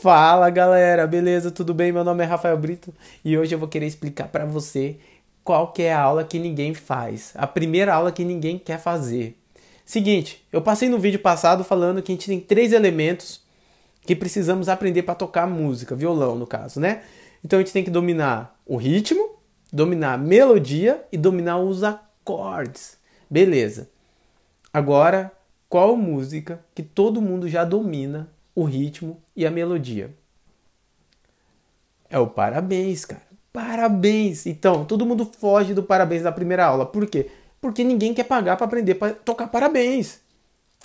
Fala galera, beleza? Tudo bem? Meu nome é Rafael Brito e hoje eu vou querer explicar para você qual que é a aula que ninguém faz, a primeira aula que ninguém quer fazer. Seguinte, eu passei no vídeo passado falando que a gente tem três elementos que precisamos aprender para tocar música, violão no caso, né? Então a gente tem que dominar o ritmo, dominar a melodia e dominar os acordes. Beleza. Agora, qual música que todo mundo já domina o ritmo e a melodia? É o parabéns, cara. Parabéns! Então, todo mundo foge do parabéns na primeira aula. Por quê? Porque ninguém quer pagar para aprender para tocar parabéns.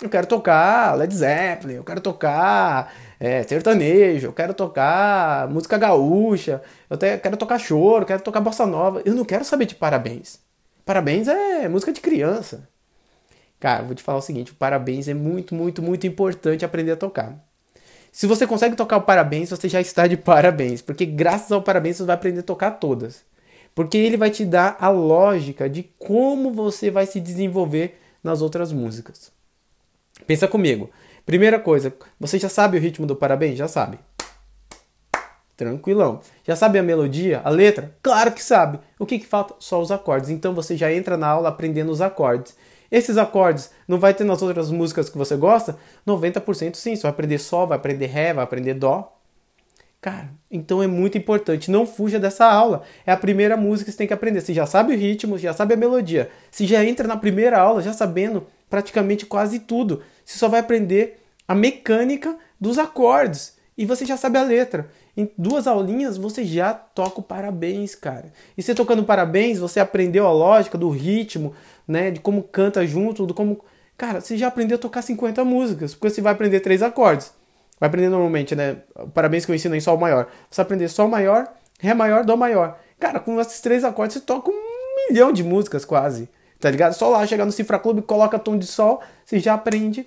Eu quero tocar Led Zeppelin, eu quero tocar é, sertanejo, eu quero tocar música gaúcha, eu quero tocar choro, eu quero tocar bossa nova. Eu não quero saber de parabéns. Parabéns é música de criança. Cara, vou te falar o seguinte: o parabéns é muito, muito, muito importante aprender a tocar. Se você consegue tocar o parabéns, você já está de parabéns, porque graças ao parabéns você vai aprender a tocar todas. Porque ele vai te dar a lógica de como você vai se desenvolver nas outras músicas. Pensa comigo. Primeira coisa, você já sabe o ritmo do parabéns? Já sabe. Tranquilão. Já sabe a melodia, a letra? Claro que sabe. O que, que falta? Só os acordes. Então você já entra na aula aprendendo os acordes. Esses acordes não vai ter nas outras músicas que você gosta? 90% sim. Você vai aprender Sol, vai aprender Ré, vai aprender Dó. Cara, então é muito importante. Não fuja dessa aula. É a primeira música que você tem que aprender. Você já sabe o ritmo, já sabe a melodia. Você já entra na primeira aula já sabendo praticamente quase tudo. Você só vai aprender a mecânica dos acordes e você já sabe a letra. Em duas aulinhas você já toca o parabéns, cara. E você tocando parabéns, você aprendeu a lógica do ritmo, né, de como canta junto, do como, cara, você já aprendeu a tocar 50 músicas, porque você vai aprender três acordes. Vai aprender normalmente, né? Parabéns que eu ensino em sol maior. Você aprender sol maior, ré maior, dó maior. Cara, com esses três acordes você toca um milhão de músicas quase. Tá ligado? Só lá chegar no Cifra Clube, coloca tom de sol, você já aprende.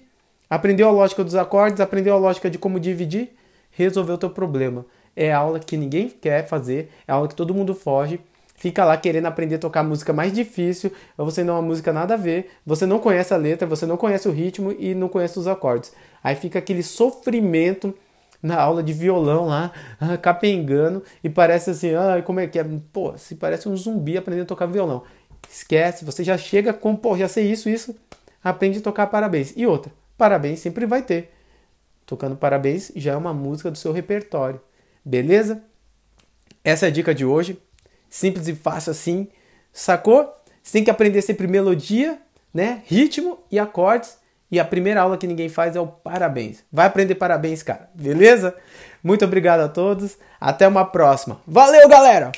Aprendeu a lógica dos acordes, aprendeu a lógica de como dividir, resolveu o teu problema. É aula que ninguém quer fazer, é aula que todo mundo foge. Fica lá querendo aprender a tocar música mais difícil, você não é uma música nada a ver, você não conhece a letra, você não conhece o ritmo e não conhece os acordes. Aí fica aquele sofrimento na aula de violão lá, ah, capengando, e parece assim, ah, como é que é? Pô, se parece um zumbi aprendendo a tocar violão. Esquece, você já chega com, pô, já sei isso, isso, aprende a tocar parabéns. E outra, parabéns sempre vai ter. Tocando parabéns já é uma música do seu repertório. Beleza? Essa é a dica de hoje. Simples e fácil assim. Sacou? Você tem que aprender sempre melodia, né? Ritmo e acordes. E a primeira aula que ninguém faz é o parabéns. Vai aprender parabéns, cara. Beleza? Muito obrigado a todos. Até uma próxima. Valeu, galera!